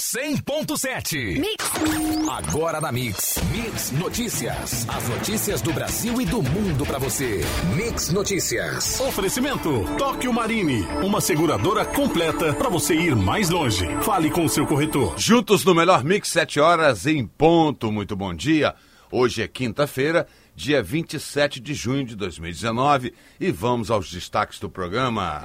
100.7. Mix. Agora na Mix. Mix Notícias. As notícias do Brasil e do mundo para você. Mix Notícias. Oferecimento Tóquio Marine, uma seguradora completa para você ir mais longe. Fale com o seu corretor. Juntos no melhor Mix 7 horas em ponto. Muito bom dia. Hoje é quinta-feira, dia 27 de junho de 2019 e vamos aos destaques do programa.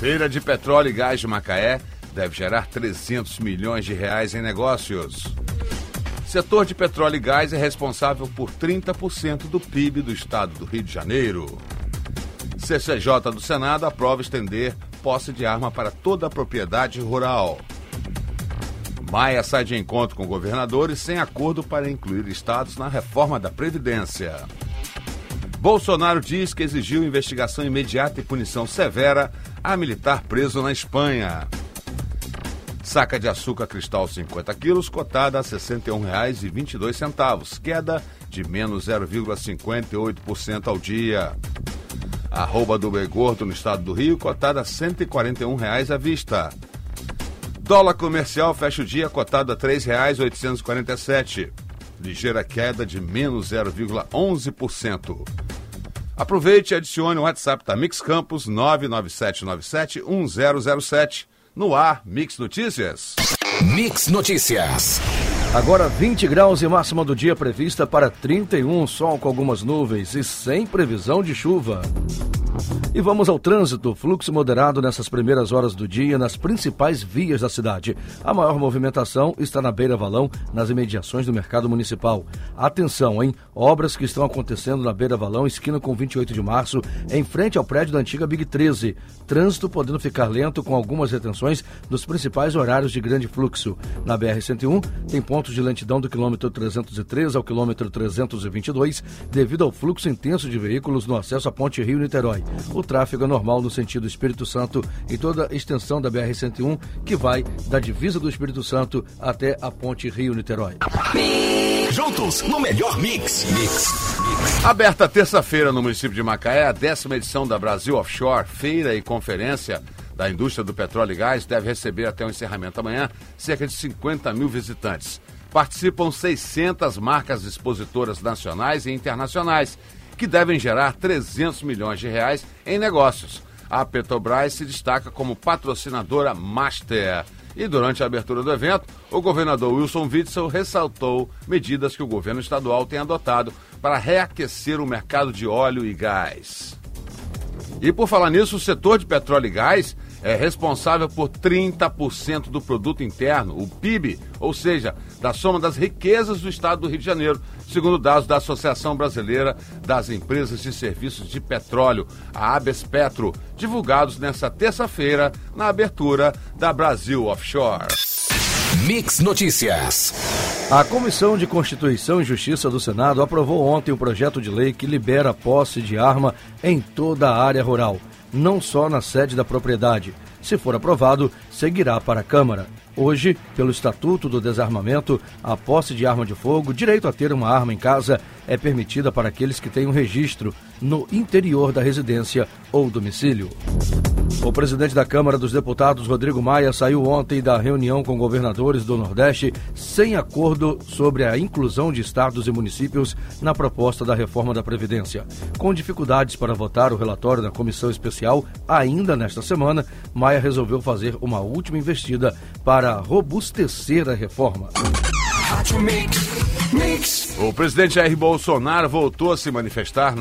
Feira de Petróleo e Gás de Macaé deve gerar 300 milhões de reais em negócios. Setor de petróleo e gás é responsável por 30% do PIB do estado do Rio de Janeiro. CCJ do Senado aprova estender posse de arma para toda a propriedade rural. Maia sai de encontro com governadores sem acordo para incluir estados na reforma da Previdência. Bolsonaro diz que exigiu investigação imediata e punição severa a militar preso na Espanha. Saca de açúcar cristal 50 quilos, cotada a R$ 61,22, queda de menos 0,58% ao dia. Arroba do boi no estado do Rio, cotada a 141 reais à vista. Dólar comercial fecha o dia cotado a R$ 3,847. Ligeira queda de menos 0,11%. Aproveite e adicione o WhatsApp da Mix Campos 997971007. No ar, Mix Notícias. Mix Notícias. Agora 20 graus e máxima do dia prevista para 31, sol com algumas nuvens e sem previsão de chuva. E vamos ao trânsito. Fluxo moderado nessas primeiras horas do dia nas principais vias da cidade. A maior movimentação está na Beira Valão, nas imediações do mercado municipal. Atenção, hein? Obras que estão acontecendo na Beira Valão, esquina com 28 de março, em frente ao prédio da antiga Big 13. Trânsito podendo ficar lento com algumas retenções nos principais horários de grande fluxo. Na BR-101, tem pontos de lentidão do quilômetro 303 ao quilômetro 322, devido ao fluxo intenso de veículos no acesso à Ponte Rio-Niterói. O tráfego é normal no sentido Espírito Santo e toda a extensão da BR-101, que vai da divisa do Espírito Santo até a Ponte Rio-Niterói. Juntos no melhor mix. Mix. Aberta terça-feira no município de Macaé, a décima edição da Brasil Offshore, feira e conferência da indústria do petróleo e gás, deve receber até o encerramento amanhã cerca de 50 mil visitantes. Participam 600 marcas expositoras nacionais e internacionais, que devem gerar 300 milhões de reais em negócios. A Petrobras se destaca como patrocinadora master. E durante a abertura do evento, o governador Wilson Witzel ressaltou medidas que o governo estadual tem adotado para reaquecer o mercado de óleo e gás. E por falar nisso, o setor de petróleo e gás é responsável por 30% do produto interno, o PIB, ou seja, da soma das riquezas do estado do Rio de Janeiro, segundo dados da Associação Brasileira das Empresas de Serviços de Petróleo, a Abespetro, divulgados nesta terça-feira na abertura da Brasil Offshore. Mix Notícias. A Comissão de Constituição e Justiça do Senado aprovou ontem o projeto de lei que libera a posse de arma em toda a área rural não só na sede da propriedade. Se for aprovado, seguirá para a Câmara. Hoje, pelo Estatuto do Desarmamento, a posse de arma de fogo, direito a ter uma arma em casa, é permitida para aqueles que têm um registro no interior da residência ou domicílio. O presidente da Câmara dos Deputados, Rodrigo Maia, saiu ontem da reunião com governadores do Nordeste sem acordo sobre a inclusão de estados e municípios na proposta da reforma da Previdência. Com dificuldades para votar o relatório da comissão especial ainda nesta semana, Maia resolveu fazer uma última investida para robustecer a reforma. O presidente Jair Bolsonaro voltou a se manifestar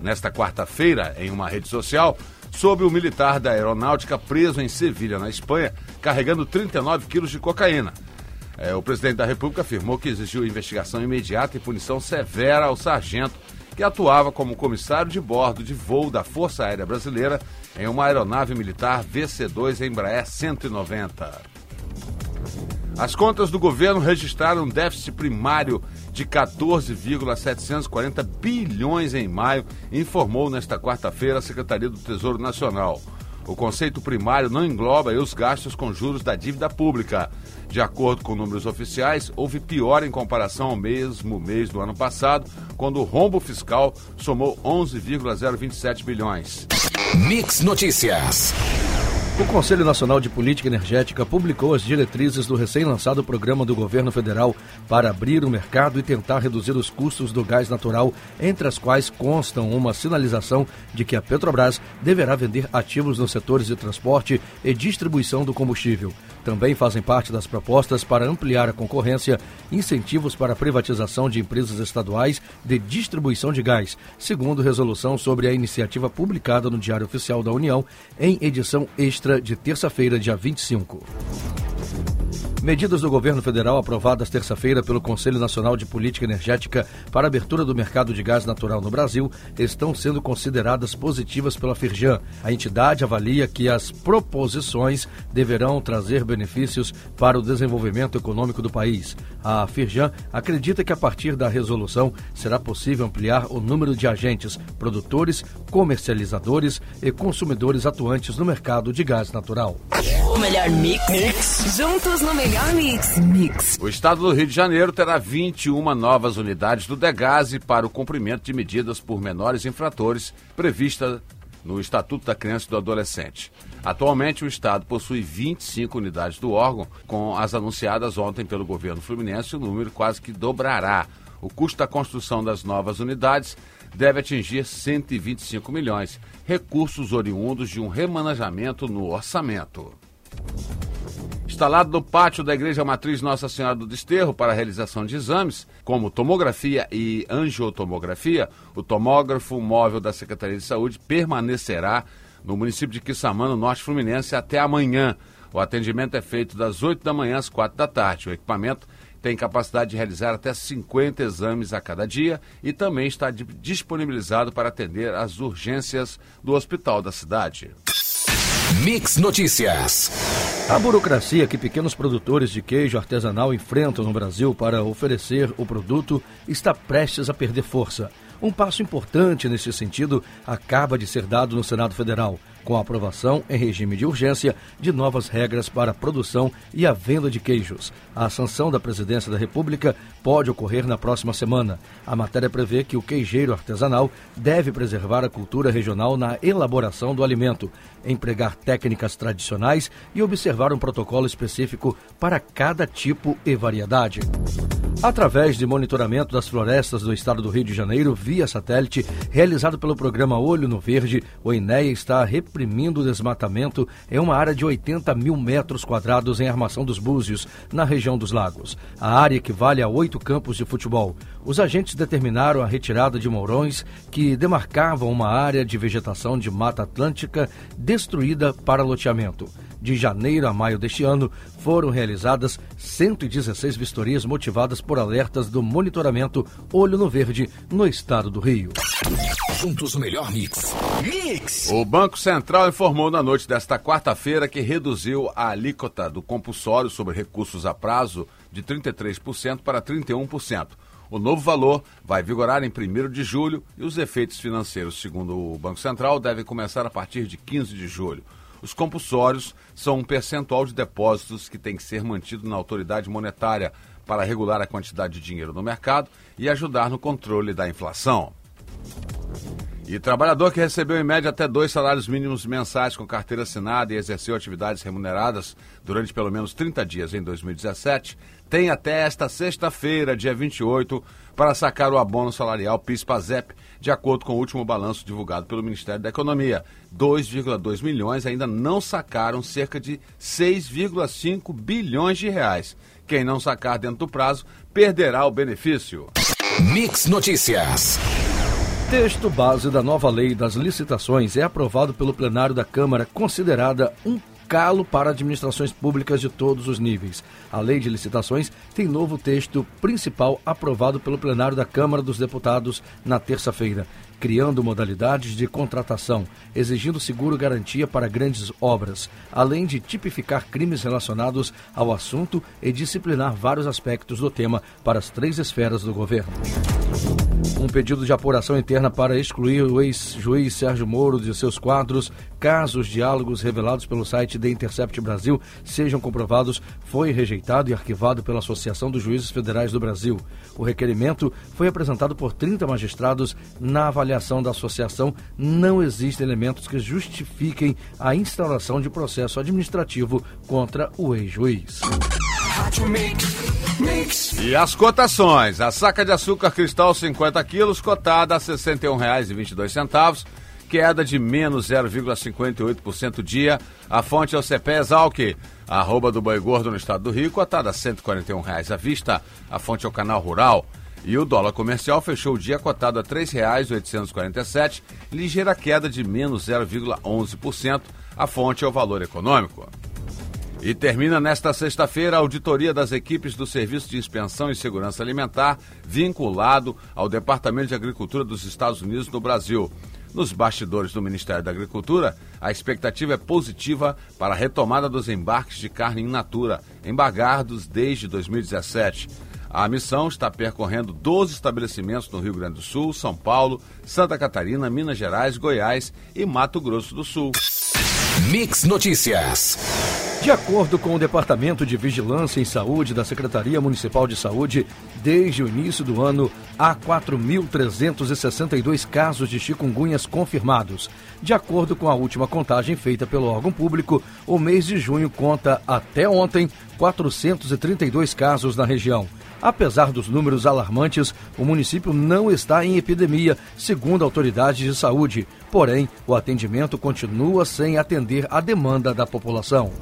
nesta quarta-feira em uma rede social sobre o militar da aeronáutica preso em Sevilha, na Espanha, carregando 39 quilos de cocaína. É, o presidente da República afirmou que exigiu investigação imediata e punição severa ao sargento que atuava como comissário de bordo de voo da Força Aérea Brasileira em uma aeronave militar VC-2 Embraer 190. As contas do governo registraram um déficit primário de 14,740 bilhões em maio, informou nesta quarta-feira a Secretaria do Tesouro Nacional. O conceito primário não engloba os gastos com juros da dívida pública. De acordo com números oficiais, houve pior em comparação ao mesmo mês do ano passado, quando o rombo fiscal somou 11,027 bilhões. Mix Notícias. O Conselho Nacional de Política Energética publicou as diretrizes do recém-lançado programa do governo federal para abrir o mercado e tentar reduzir os custos do gás natural, entre as quais constam uma sinalização de que a Petrobras deverá vender ativos nos setores de transporte e distribuição do combustível. Também fazem parte das propostas para ampliar a concorrência, incentivos para a privatização de empresas estaduais de distribuição de gás, segundo resolução sobre a iniciativa publicada no Diário Oficial da União em edição extra de terça-feira, dia 25. Medidas do governo federal aprovadas terça-feira pelo Conselho Nacional de Política Energética para abertura do mercado de gás natural no Brasil estão sendo consideradas positivas pela Firjan. A entidade avalia que as proposições deverão trazer benefícios para o desenvolvimento econômico do país. A Firjan acredita que a partir da resolução será possível ampliar o número de agentes, produtores, comercializadores e consumidores atuantes no mercado de gás natural. Melhor mix. mix. Juntos no melhor mix. Mix. O estado do Rio de Janeiro terá 21 novas unidades do Degase para o cumprimento de medidas por menores infratores prevista no Estatuto da Criança e do Adolescente. Atualmente, o Estado possui 25 unidades do órgão, com as anunciadas ontem pelo governo fluminense, o número quase que dobrará. O custo da construção das novas unidades deve atingir 125 milhões, recursos oriundos de um remanejamento no orçamento. Instalado no pátio da Igreja Matriz Nossa Senhora do Desterro para a realização de exames, como tomografia e angiotomografia, o tomógrafo móvel da Secretaria de Saúde permanecerá no município de Quissamã, no Norte Fluminense, até amanhã. O atendimento é feito das 8 da manhã às 4 da tarde. O equipamento tem capacidade de realizar até 50 exames a cada dia e também está disponibilizado para atender as urgências do hospital da cidade. Mix Notícias. A burocracia que pequenos produtores de queijo artesanal enfrentam no Brasil para oferecer o produto está prestes a perder força. Um passo importante nesse sentido acaba de ser dado no Senado Federal com a aprovação em regime de urgência de novas regras para a produção e a venda de queijos. A sanção da Presidência da República pode ocorrer na próxima semana. A matéria prevê que o queijeiro artesanal deve preservar a cultura regional na elaboração do alimento, empregar técnicas tradicionais e observar um protocolo específico para cada tipo e variedade. Através de monitoramento das florestas do estado do Rio de Janeiro via satélite, realizado pelo programa Olho no Verde, o INEA está reprimindo o desmatamento em uma área de 80 mil metros quadrados em Armação dos Búzios, na região dos lagos. A área equivale a oito campos de futebol. Os agentes determinaram a retirada de mourões que demarcavam uma área de vegetação de Mata Atlântica destruída para loteamento. De janeiro a maio deste ano, foram realizadas 116 vistorias motivadas por alertas do monitoramento Olho no Verde no estado do Rio. Juntos o melhor mix. Mix! O Banco Central informou na noite desta quarta-feira que reduziu a alíquota do compulsório sobre recursos a prazo de 33% para 31%. O novo valor vai vigorar em 1 de julho e os efeitos financeiros, segundo o Banco Central, devem começar a partir de 15 de julho. Os compulsórios são um percentual de depósitos que tem que ser mantido na autoridade monetária para regular a quantidade de dinheiro no mercado e ajudar no controle da inflação. E trabalhador que recebeu em média até dois salários mínimos mensais com carteira assinada e exerceu atividades remuneradas durante pelo menos 30 dias em 2017, tem até esta sexta-feira, dia 28, para sacar o abono salarial PIS-PASEP, de acordo com o último balanço divulgado pelo Ministério da Economia. 2,2 milhões ainda não sacaram cerca de 6,5 bilhões de reais. Quem não sacar dentro do prazo perderá o benefício. Mix Notícias. Texto base da nova lei das licitações é aprovado pelo plenário da Câmara, considerada um calo para administrações públicas de todos os níveis. A lei de licitações tem novo texto principal aprovado pelo plenário da Câmara dos Deputados na terça-feira, criando modalidades de contratação, exigindo seguro garantia para grandes obras, além de tipificar crimes relacionados ao assunto e disciplinar vários aspectos do tema para as três esferas do governo. Um pedido de apuração interna para excluir o ex-juiz Sérgio Moro de seus quadros, caso os diálogos revelados pelo site The Intercept Brasil sejam comprovados, foi rejeitado e arquivado pela Associação dos Juízes Federais do Brasil. O requerimento foi apresentado por 30 magistrados. Na avaliação da associação, não existem elementos que justifiquem a instauração de processo administrativo contra o ex-juiz. E as cotações. A saca de açúcar cristal 50 quilos, cotada a R$ 61,22, queda de menos 0,58% dia. A fonte é o CPE Exalc, arroba do boi gordo no estado do Rio, cotada a 141 reais à vista. A fonte é o canal Rural. E o dólar comercial fechou o dia cotado a R$ 3,847, ligeira queda de menos 0,11%. A fonte é o valor econômico. E termina nesta sexta-feira a auditoria das equipes do Serviço de Inspeção e Segurança Alimentar, vinculado ao Departamento de Agricultura dos Estados Unidos no Brasil. Nos bastidores do Ministério da Agricultura, a expectativa é positiva para a retomada dos embarques de carne in natura, embargados desde 2017. A missão está percorrendo 12 estabelecimentos no Rio Grande do Sul, São Paulo, Santa Catarina, Minas Gerais, Goiás e Mato Grosso do Sul. Mix Notícias. De acordo com o Departamento de Vigilância em Saúde da Secretaria Municipal de Saúde, desde o início do ano, há 4.362 casos de chikungunhas confirmados. De acordo com a última contagem feita pelo órgão público, o mês de junho conta, até ontem, 432 casos na região. Apesar dos números alarmantes, o município não está em epidemia, segundo autoridades de saúde. Porém, o atendimento continua sem atender a demanda da população.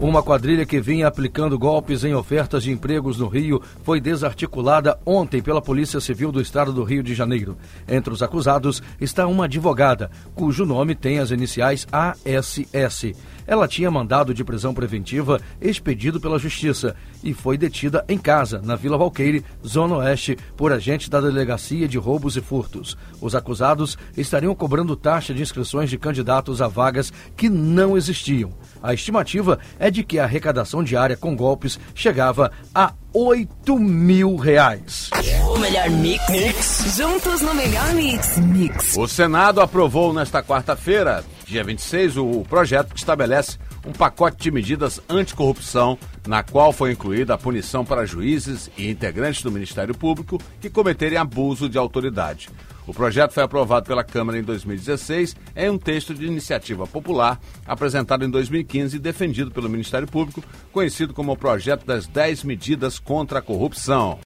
Uma quadrilha que vinha aplicando golpes em ofertas de empregos no Rio foi desarticulada ontem pela Polícia Civil do Estado do Rio de Janeiro. Entre os acusados está uma advogada, cujo nome tem as iniciais ASS. Ela tinha mandado de prisão preventiva expedido pela Justiça e foi detida em casa, na Vila Valqueire, Zona Oeste, por agentes da Delegacia de Roubos e Furtos. Os acusados estariam cobrando taxa de inscrições de candidatos a vagas que não existiam. A estimativa é de que a arrecadação diária com golpes chegava a 8 mil reais. O melhor mix. mix. Juntos no melhor mix. Mix. O Senado aprovou nesta quarta-feira, dia 26, o projeto que estabelece um pacote de medidas anticorrupção, na qual foi incluída a punição para juízes e integrantes do Ministério Público que cometerem abuso de autoridade. O projeto foi aprovado pela Câmara em 2016 em um texto de iniciativa popular apresentado em 2015 e defendido pelo Ministério Público, conhecido como o Projeto das 10 Medidas contra a Corrupção.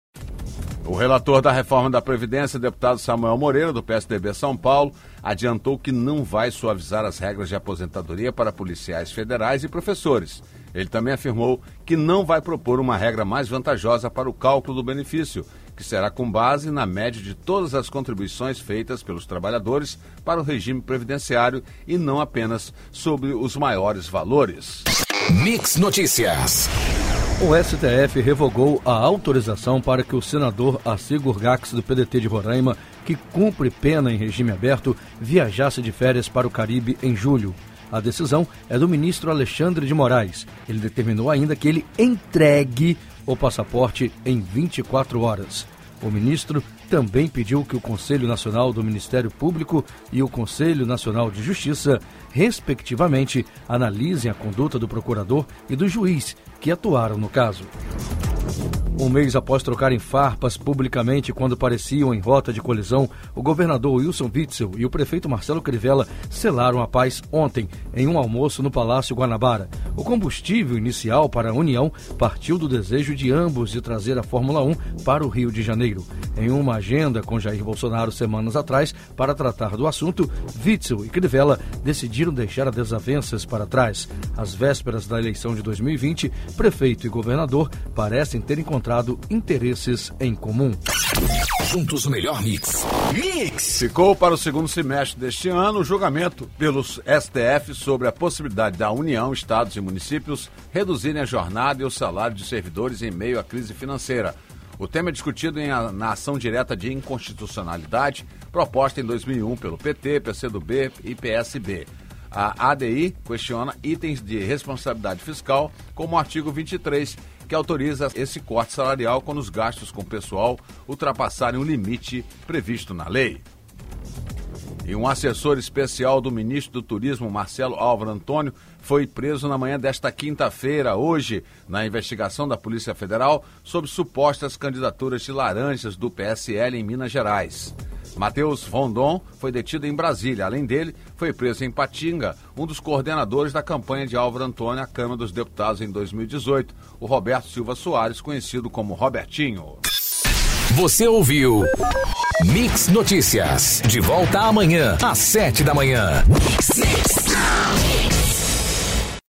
O relator da reforma da Previdência, deputado Samuel Moreira, do PSDB São Paulo, adiantou que não vai suavizar as regras de aposentadoria para policiais federais e professores. Ele também afirmou que não vai propor uma regra mais vantajosa para o cálculo do benefício, que será com base na média de todas as contribuições feitas pelos trabalhadores para o regime previdenciário e não apenas sobre os maiores valores. Mix Notícias. O STF revogou a autorização para que o senador Arcigo Gax, do PDT de Roraima, que cumpre pena em regime aberto, viajasse de férias para o Caribe em julho. A decisão é do ministro Alexandre de Moraes. Ele determinou ainda que ele entregue o passaporte em 24 horas. O ministro também pediu que o Conselho Nacional do Ministério Público e o Conselho Nacional de Justiça, respectivamente, analisem a conduta do procurador e do juiz que atuaram no caso. Um mês após trocarem farpas publicamente quando pareciam em rota de colisão, o governador Wilson Witzel e o prefeito Marcelo Crivella selaram a paz ontem em um almoço no Palácio Guanabara. O combustível inicial para a união partiu do desejo de ambos de trazer a Fórmula 1 para o Rio de Janeiro. Em uma agenda com Jair Bolsonaro semanas atrás para tratar do assunto, Witzel e Crivella decidiram deixar as desavenças para trás. Às vésperas da eleição de 2020, prefeito e governador parecem ter encontrado interesses em comum. Juntos o melhor mix. Mix! Ficou para o segundo semestre deste ano o julgamento pelos STF sobre a possibilidade da União, Estados e municípios reduzirem a jornada e o salário de servidores em meio à crise financeira. O tema é discutido em a, na ação direta de inconstitucionalidade proposta em 2001 pelo PT, PCdoB e PSB. A ADI questiona itens de responsabilidade fiscal, como o artigo 23, que autoriza esse corte salarial quando os gastos com pessoal ultrapassarem o limite previsto na lei. E um assessor especial do ministro do Turismo, Marcelo Álvaro Antônio, foi preso na manhã desta quinta-feira, hoje, na investigação da Polícia Federal sobre supostas candidaturas de laranjas do PSL em Minas Gerais. Matheus Rondon foi detido em Brasília. Além dele, foi preso em Patinga um dos coordenadores da campanha de Álvaro Antônio à Câmara dos Deputados em 2018, o Roberto Silva Soares, conhecido como Robertinho. Você ouviu Mix Notícias. De volta amanhã, às sete da manhã.